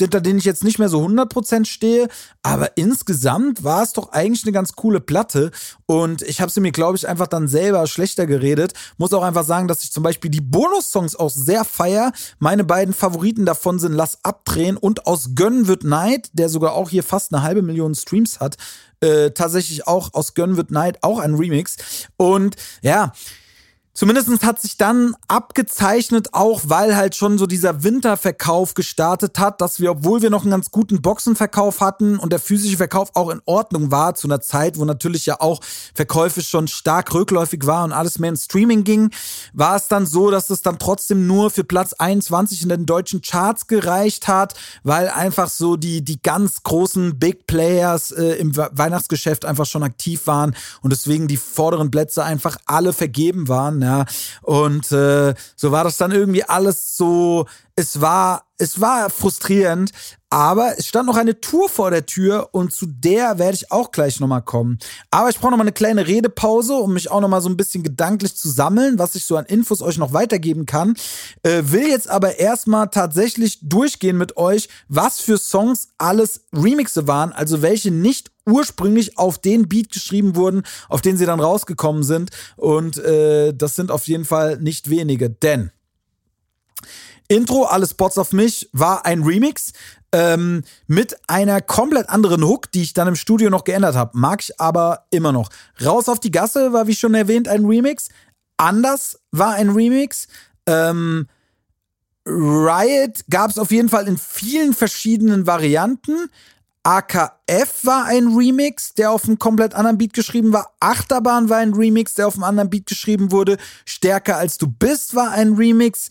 [SPEAKER 1] hinter denen ich jetzt nicht mehr so 100% stehe, aber insgesamt war es doch eigentlich eine ganz coole Platte und ich habe sie mir, glaube ich, einfach dann selber schlechter geredet. Muss auch einfach sagen, dass ich zum Beispiel die Bonus-Songs auch sehr feier. Meine beiden Favoriten davon sind Lass abdrehen und Aus Gönnen wird Neid, der sogar auch hier fast eine halbe Million Streams hat. Äh, tatsächlich auch aus Gönnen wird Neid, auch ein Remix. Und ja, Zumindest hat sich dann abgezeichnet, auch weil halt schon so dieser Winterverkauf gestartet hat, dass wir, obwohl wir noch einen ganz guten Boxenverkauf hatten und der physische Verkauf auch in Ordnung war, zu einer Zeit, wo natürlich ja auch Verkäufe schon stark rückläufig war und alles mehr in Streaming ging, war es dann so, dass es dann trotzdem nur für Platz 21 in den deutschen Charts gereicht hat, weil einfach so die, die ganz großen Big Players äh, im Weihnachtsgeschäft einfach schon aktiv waren und deswegen die vorderen Plätze einfach alle vergeben waren ja. Und äh, so war das dann irgendwie alles so, es war, es war frustrierend, aber es stand noch eine Tour vor der Tür und zu der werde ich auch gleich nochmal kommen. Aber ich brauche nochmal eine kleine Redepause, um mich auch nochmal so ein bisschen gedanklich zu sammeln, was ich so an Infos euch noch weitergeben kann. Äh, will jetzt aber erstmal tatsächlich durchgehen mit euch, was für Songs alles Remixe waren, also welche nicht ursprünglich auf den Beat geschrieben wurden, auf den sie dann rausgekommen sind. Und äh, das sind auf jeden Fall nicht wenige, denn Intro, alle Spots auf mich, war ein Remix ähm, mit einer komplett anderen Hook, die ich dann im Studio noch geändert habe. Mag ich aber immer noch. Raus auf die Gasse war, wie schon erwähnt, ein Remix. Anders war ein Remix. Ähm, Riot gab es auf jeden Fall in vielen verschiedenen Varianten. AKF war ein Remix, der auf einem komplett anderen Beat geschrieben war. Achterbahn war ein Remix, der auf einem anderen Beat geschrieben wurde. Stärker als du bist war ein Remix.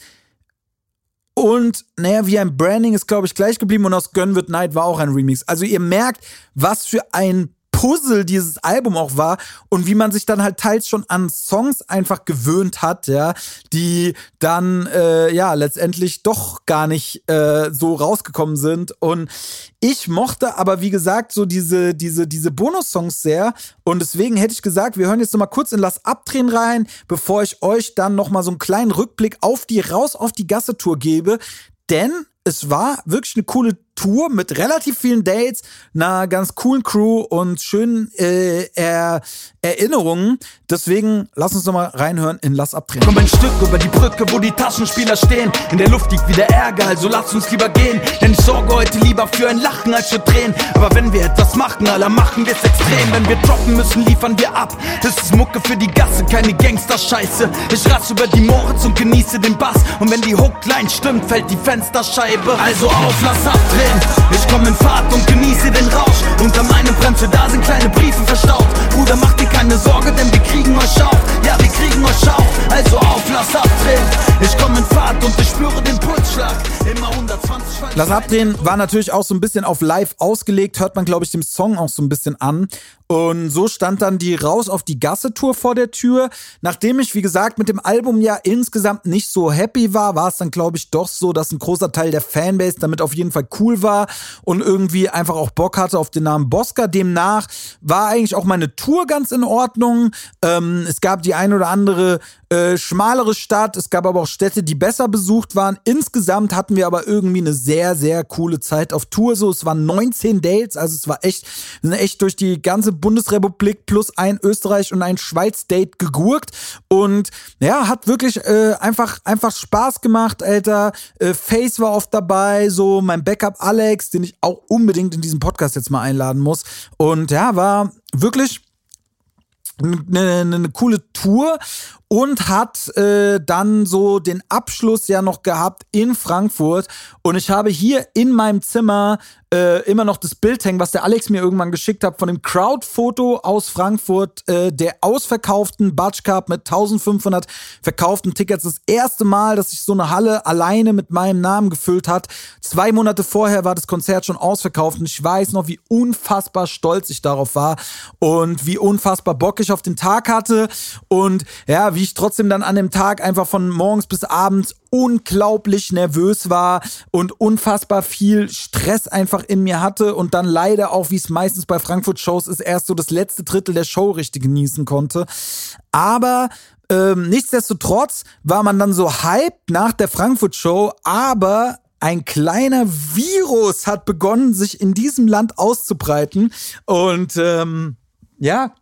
[SPEAKER 1] Und naja, wie ein Branding ist, glaube ich, gleich geblieben. Und aus Gun Wird Night war auch ein Remix. Also ihr merkt, was für ein Puzzle dieses Album auch war und wie man sich dann halt teils schon an Songs einfach gewöhnt hat, ja, die dann äh, ja letztendlich doch gar nicht äh, so rausgekommen sind. Und ich mochte aber, wie gesagt, so diese, diese, diese Bonus-Songs sehr. Und deswegen hätte ich gesagt, wir hören jetzt noch mal kurz in Lass Abdrehen rein, bevor ich euch dann noch mal so einen kleinen Rückblick auf die Raus auf die Gasse-Tour gebe. Denn es war wirklich eine coole Tour mit relativ vielen Dates, einer ganz coolen Crew und schönen äh, er Erinnerungen. Deswegen lass uns noch mal reinhören in Lass abdrehen.
[SPEAKER 2] Komm ein Stück über die Brücke, wo die Taschenspieler stehen. In der Luft liegt wieder Ärger, also lass uns lieber gehen. Denn ich sorge heute lieber für ein Lachen als für Tränen. Aber wenn wir etwas machen, aller machen wir's extrem. Wenn wir droppen müssen, liefern wir ab. Das ist Mucke für die Gasse, keine Gangster-Scheiße. Ich rass über die Moritz und genieße den Bass. Und wenn die Hookline stimmt, fällt die Fensterscheibe. Also auf, lass abdrehen. Ich komm in Fahrt und genieße den Rausch. Unter meinem Bremse, da sind kleine Briefe verstaut. Bruder, mach dir keine Sorge, denn wir kriegen euch auf. Ja, wir kriegen euch auf. Also auf, lass abdrehen. Ich komm in Fahrt und ich spüre den Pulsschlag. Immer 120
[SPEAKER 1] Lass abdrehen war natürlich auch so ein bisschen auf live ausgelegt. Hört man, glaube ich, dem Song auch so ein bisschen an. Und so stand dann die Raus auf die Gasse-Tour vor der Tür. Nachdem ich, wie gesagt, mit dem Album ja insgesamt nicht so happy war, war es dann, glaube ich, doch so, dass ein großer Teil der Fanbase damit auf jeden Fall cool war und irgendwie einfach auch Bock hatte auf den Namen Bosca. Demnach war eigentlich auch meine Tour ganz in Ordnung. Ähm, es gab die ein oder andere äh, schmalere Stadt, es gab aber auch Städte, die besser besucht waren. Insgesamt hatten wir aber irgendwie eine sehr, sehr coole Zeit auf Tour. So, es waren 19 Dates, also es war echt, sind echt durch die ganze Bundesrepublik plus ein Österreich und ein Schweiz-Date gegurkt. Und ja, hat wirklich äh, einfach, einfach Spaß gemacht, Alter. Äh, Face war oft dabei, so mein Backup Alex, den ich auch unbedingt in diesen Podcast jetzt mal einladen muss. Und ja, war wirklich eine, eine coole Tour und hat äh, dann so den Abschluss ja noch gehabt in Frankfurt. Und ich habe hier in meinem Zimmer äh, immer noch das Bild hängen, was der Alex mir irgendwann geschickt hat, von dem Crowdfoto aus Frankfurt, äh, der ausverkauften Batsch Cup mit 1500 verkauften Tickets. Das erste Mal, dass sich so eine Halle alleine mit meinem Namen gefüllt hat. Zwei Monate vorher war das Konzert schon ausverkauft und ich weiß noch, wie unfassbar stolz ich darauf war und wie unfassbar Bock ich auf den Tag hatte und ja, wie ich trotzdem dann an dem Tag einfach von morgens bis abends unglaublich nervös war und unfassbar viel Stress einfach in mir hatte und dann leider auch, wie es meistens bei Frankfurt-Shows ist, erst so das letzte Drittel der Show richtig genießen konnte. Aber ähm, nichtsdestotrotz war man dann so hyped nach der Frankfurt-Show, aber ein kleiner Virus hat begonnen, sich in diesem Land auszubreiten. Und ähm, ja,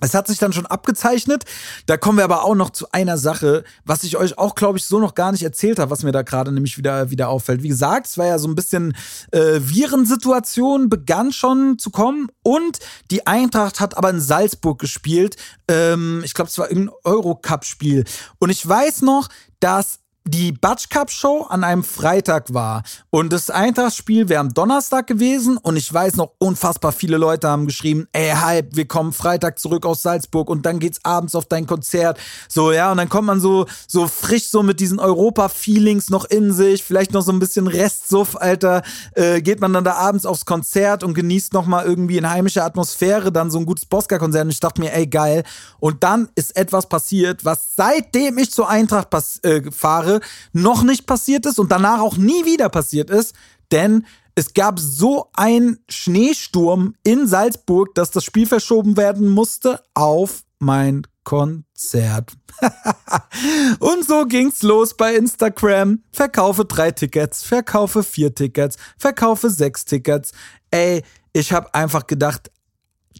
[SPEAKER 1] es hat sich dann schon abgezeichnet. Da kommen wir aber auch noch zu einer Sache, was ich euch auch, glaube ich, so noch gar nicht erzählt habe, was mir da gerade nämlich wieder, wieder auffällt. Wie gesagt, es war ja so ein bisschen äh, Virensituation, begann schon zu kommen. Und die Eintracht hat aber in Salzburg gespielt. Ähm, ich glaube, es war irgendein Eurocup-Spiel. Und ich weiß noch, dass die Batsch Cup Show an einem Freitag war und das Eintrachtspiel wäre am Donnerstag gewesen und ich weiß noch, unfassbar viele Leute haben geschrieben, ey, Hype, wir kommen Freitag zurück aus Salzburg und dann geht's abends auf dein Konzert. So, ja, und dann kommt man so, so frisch so mit diesen Europa-Feelings noch in sich, vielleicht noch so ein bisschen Restsuff, Alter, äh, geht man dann da abends aufs Konzert und genießt nochmal irgendwie in heimischer Atmosphäre dann so ein gutes Bosca-Konzert und ich dachte mir, ey, geil. Und dann ist etwas passiert, was seitdem ich zur Eintracht äh, fahre, noch nicht passiert ist und danach auch nie wieder passiert ist, denn es gab so einen Schneesturm in Salzburg, dass das Spiel verschoben werden musste auf mein Konzert. und so ging's los bei Instagram. Verkaufe drei Tickets, verkaufe vier Tickets, verkaufe sechs Tickets. Ey, ich habe einfach gedacht,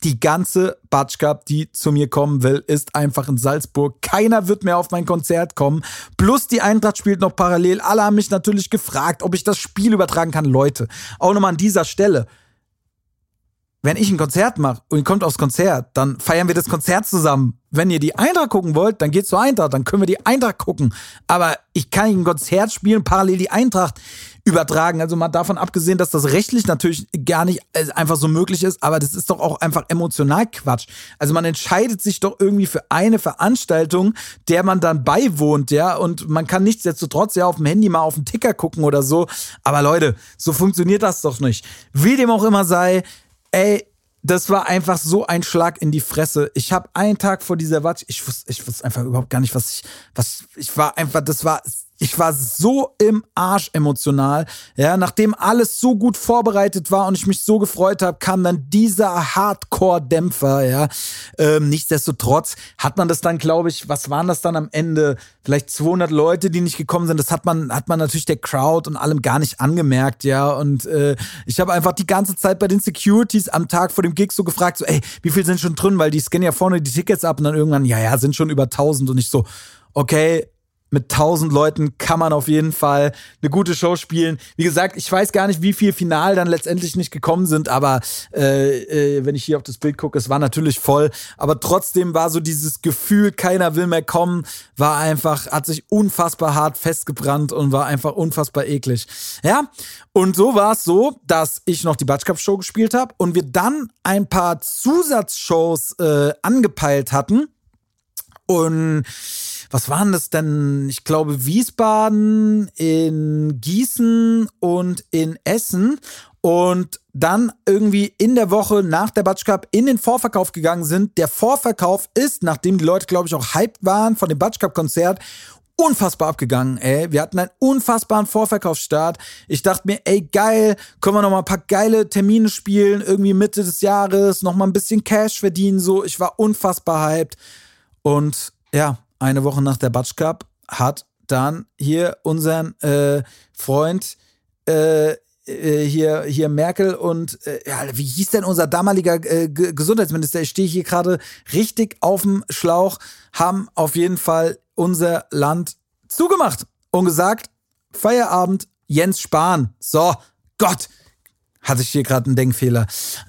[SPEAKER 1] die ganze Batschka, die zu mir kommen will, ist einfach in Salzburg. Keiner wird mehr auf mein Konzert kommen. Plus die Eintracht spielt noch parallel. Alle haben mich natürlich gefragt, ob ich das Spiel übertragen kann. Leute, auch nochmal an dieser Stelle. Wenn ich ein Konzert mache und ihr kommt aufs Konzert, dann feiern wir das Konzert zusammen. Wenn ihr die Eintracht gucken wollt, dann geht zur Eintracht, dann können wir die Eintracht gucken. Aber ich kann nicht ein Konzert spielen, parallel die Eintracht übertragen. Also mal davon abgesehen, dass das rechtlich natürlich gar nicht äh, einfach so möglich ist, aber das ist doch auch einfach emotional Quatsch. Also man entscheidet sich doch irgendwie für eine Veranstaltung, der man dann beiwohnt, ja, und man kann nichtsdestotrotz ja auf dem Handy mal auf den Ticker gucken oder so. Aber Leute, so funktioniert das doch nicht. Wie dem auch immer sei, ey, das war einfach so ein Schlag in die Fresse. Ich habe einen Tag vor dieser Watch, ich wusste, ich wusste einfach überhaupt gar nicht, was ich, was, ich war einfach, das war ich war so im Arsch emotional. Ja, nachdem alles so gut vorbereitet war und ich mich so gefreut habe, kam dann dieser Hardcore-Dämpfer. Ja, ähm, nichtsdestotrotz hat man das dann, glaube ich, was waren das dann am Ende? Vielleicht 200 Leute, die nicht gekommen sind. Das hat man, hat man natürlich der Crowd und allem gar nicht angemerkt. Ja, und äh, ich habe einfach die ganze Zeit bei den Securities am Tag vor dem Gig so gefragt, so, ey, wie viel sind schon drin? Weil die scannen ja vorne die Tickets ab und dann irgendwann, ja, ja, sind schon über 1000 und ich so, okay, mit tausend Leuten kann man auf jeden Fall eine gute Show spielen. Wie gesagt, ich weiß gar nicht, wie viel Final dann letztendlich nicht gekommen sind, aber äh, äh, wenn ich hier auf das Bild gucke, es war natürlich voll. Aber trotzdem war so dieses Gefühl, keiner will mehr kommen, war einfach, hat sich unfassbar hart festgebrannt und war einfach unfassbar eklig. Ja, und so war es so, dass ich noch die Batsch Cup Show gespielt habe und wir dann ein paar Zusatzshows äh, angepeilt hatten. Und was waren das denn? Ich glaube, Wiesbaden, in Gießen und in Essen. Und dann irgendwie in der Woche nach der Batsch Cup in den Vorverkauf gegangen sind. Der Vorverkauf ist, nachdem die Leute, glaube ich, auch hyped waren von dem Batsch Cup Konzert, unfassbar abgegangen, ey. Wir hatten einen unfassbaren Vorverkaufsstart. Ich dachte mir, ey, geil, können wir noch mal ein paar geile Termine spielen, irgendwie Mitte des Jahres, noch mal ein bisschen Cash verdienen, so. Ich war unfassbar hyped. Und ja, eine Woche nach der Batsch Cup, hat dann hier unseren äh, Freund äh, äh, hier, hier Merkel und äh, wie hieß denn unser damaliger äh, Gesundheitsminister? Ich stehe hier gerade richtig auf dem Schlauch, haben auf jeden Fall unser Land zugemacht und gesagt, Feierabend, Jens Spahn. So, Gott, hatte ich hier gerade einen Denkfehler.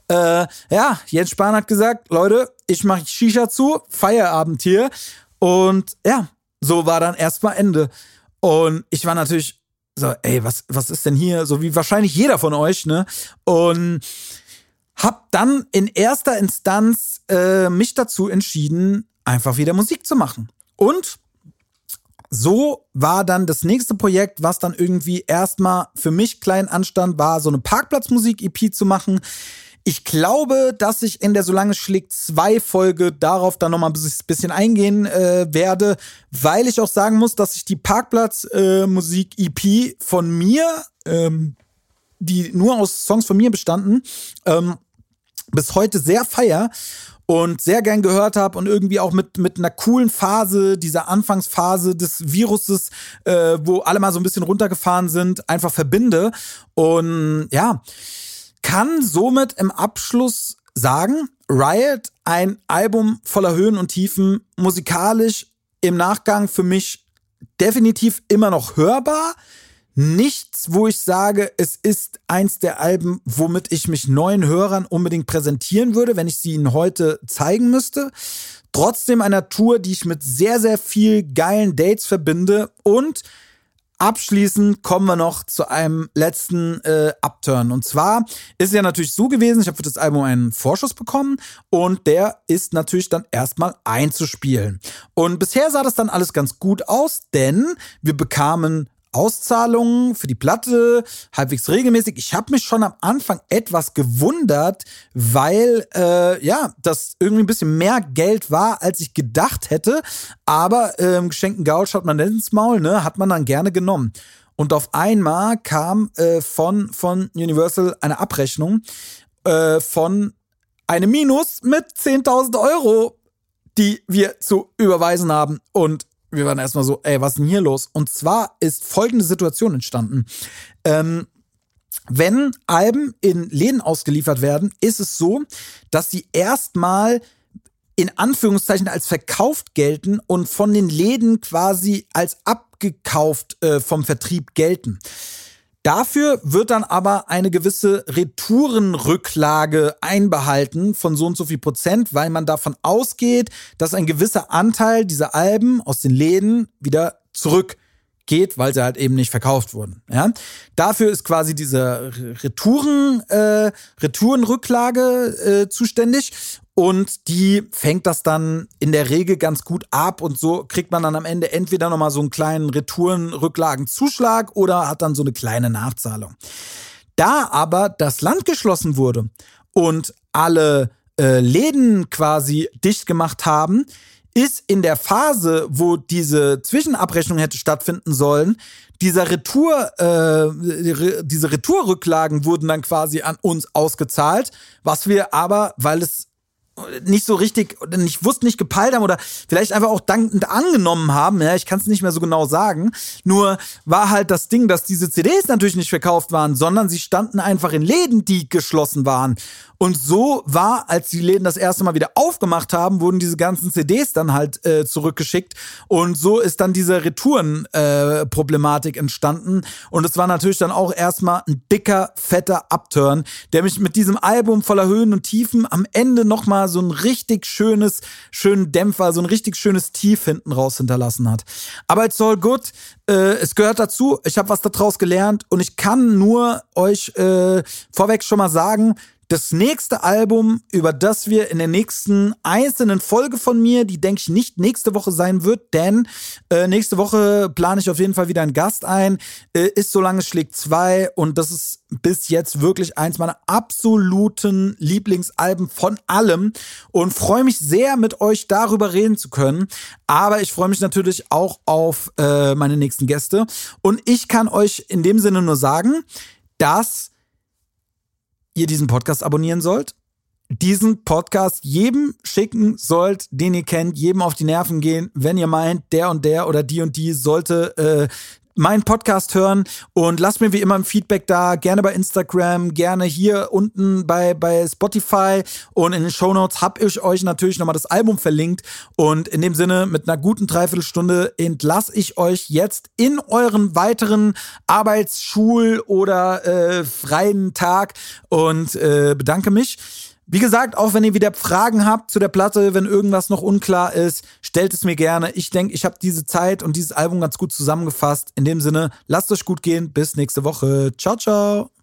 [SPEAKER 1] Äh, ja, Jens Spahn hat gesagt, Leute, ich mache Shisha zu, Feierabend hier. Und ja, so war dann erstmal Ende. Und ich war natürlich so, ey, was, was ist denn hier? So wie wahrscheinlich jeder von euch, ne? Und hab dann in erster Instanz äh, mich dazu entschieden, einfach wieder Musik zu machen. Und so war dann das nächste Projekt, was dann irgendwie erstmal für mich klein anstand, war so eine Parkplatzmusik-EP zu machen. Ich glaube, dass ich in der Solange schlägt zwei Folge darauf dann nochmal ein bisschen eingehen äh, werde, weil ich auch sagen muss, dass ich die Parkplatz-Musik-EP äh, von mir, ähm, die nur aus Songs von mir bestanden, ähm, bis heute sehr feier und sehr gern gehört habe und irgendwie auch mit, mit einer coolen Phase, dieser Anfangsphase des Viruses, äh, wo alle mal so ein bisschen runtergefahren sind, einfach verbinde. Und ja, kann somit im Abschluss sagen, Riot, ein Album voller Höhen und Tiefen, musikalisch im Nachgang für mich definitiv immer noch hörbar. Nichts, wo ich sage, es ist eins der Alben, womit ich mich neuen Hörern unbedingt präsentieren würde, wenn ich sie ihnen heute zeigen müsste. Trotzdem einer Tour, die ich mit sehr, sehr viel geilen Dates verbinde und Abschließend kommen wir noch zu einem letzten äh, Upturn. Und zwar ist es ja natürlich so gewesen, ich habe für das Album einen Vorschuss bekommen und der ist natürlich dann erstmal einzuspielen. Und bisher sah das dann alles ganz gut aus, denn wir bekamen Auszahlungen für die Platte halbwegs regelmäßig. Ich habe mich schon am Anfang etwas gewundert, weil äh, ja das irgendwie ein bisschen mehr Geld war, als ich gedacht hätte. Aber ähm, geschenkten Gaul schaut man ins Maul, ne? Hat man dann gerne genommen. Und auf einmal kam äh, von, von Universal eine Abrechnung äh, von einem Minus mit 10.000 Euro, die wir zu überweisen haben. Und wir waren erstmal so, ey, was ist denn hier los? Und zwar ist folgende Situation entstanden. Ähm, wenn Alben in Läden ausgeliefert werden, ist es so, dass sie erstmal in Anführungszeichen als verkauft gelten und von den Läden quasi als abgekauft äh, vom Vertrieb gelten. Dafür wird dann aber eine gewisse Retourenrücklage einbehalten von so und so viel Prozent, weil man davon ausgeht, dass ein gewisser Anteil dieser Alben aus den Läden wieder zurück geht, weil sie halt eben nicht verkauft wurden. Ja? Dafür ist quasi diese Retouren, äh, Retourenrücklage äh, zuständig und die fängt das dann in der Regel ganz gut ab und so kriegt man dann am Ende entweder nochmal so einen kleinen Retourenrücklagenzuschlag oder hat dann so eine kleine Nachzahlung. Da aber das Land geschlossen wurde und alle äh, Läden quasi dicht gemacht haben, ist in der Phase, wo diese Zwischenabrechnung hätte stattfinden sollen, dieser Retour, äh, diese Retourrücklagen wurden dann quasi an uns ausgezahlt, was wir aber, weil es nicht so richtig, nicht wussten, nicht gepeilt haben oder vielleicht einfach auch dankend angenommen haben. Ja, ich kann es nicht mehr so genau sagen. Nur war halt das Ding, dass diese CDs natürlich nicht verkauft waren, sondern sie standen einfach in Läden, die geschlossen waren. Und so war, als die Läden das erste Mal wieder aufgemacht haben, wurden diese ganzen CDs dann halt äh, zurückgeschickt. Und so ist dann diese Retouren-Problematik äh, entstanden. Und es war natürlich dann auch erstmal ein dicker, fetter Upturn, der mich mit diesem Album voller Höhen und Tiefen am Ende nochmal so ein richtig schönes, schönen Dämpfer, so ein richtig schönes Tief hinten raus hinterlassen hat. Aber it's all good. Äh, es gehört dazu. Ich habe was daraus gelernt und ich kann nur euch äh, vorweg schon mal sagen, das nächste Album, über das wir in der nächsten einzelnen Folge von mir, die denke ich nicht nächste Woche sein wird, denn äh, nächste Woche plane ich auf jeden Fall wieder einen Gast ein, äh, ist Solange schlägt zwei und das ist bis jetzt wirklich eins meiner absoluten Lieblingsalben von allem und freue mich sehr, mit euch darüber reden zu können. Aber ich freue mich natürlich auch auf äh, meine nächsten Gäste und ich kann euch in dem Sinne nur sagen, dass ihr diesen Podcast abonnieren sollt, diesen Podcast jedem schicken sollt, den ihr kennt, jedem auf die Nerven gehen, wenn ihr meint, der und der oder die und die sollte äh, meinen Podcast hören und lasst mir wie immer ein Feedback da, gerne bei Instagram, gerne hier unten bei, bei Spotify und in den Show Notes habe ich euch natürlich nochmal das Album verlinkt und in dem Sinne mit einer guten Dreiviertelstunde entlasse ich euch jetzt in euren weiteren Arbeitsschul- oder äh, freien Tag und äh, bedanke mich. Wie gesagt, auch wenn ihr wieder Fragen habt zu der Platte, wenn irgendwas noch unklar ist, stellt es mir gerne. Ich denke, ich habe diese Zeit und dieses Album ganz gut zusammengefasst. In dem Sinne, lasst euch gut gehen. Bis nächste Woche. Ciao, ciao.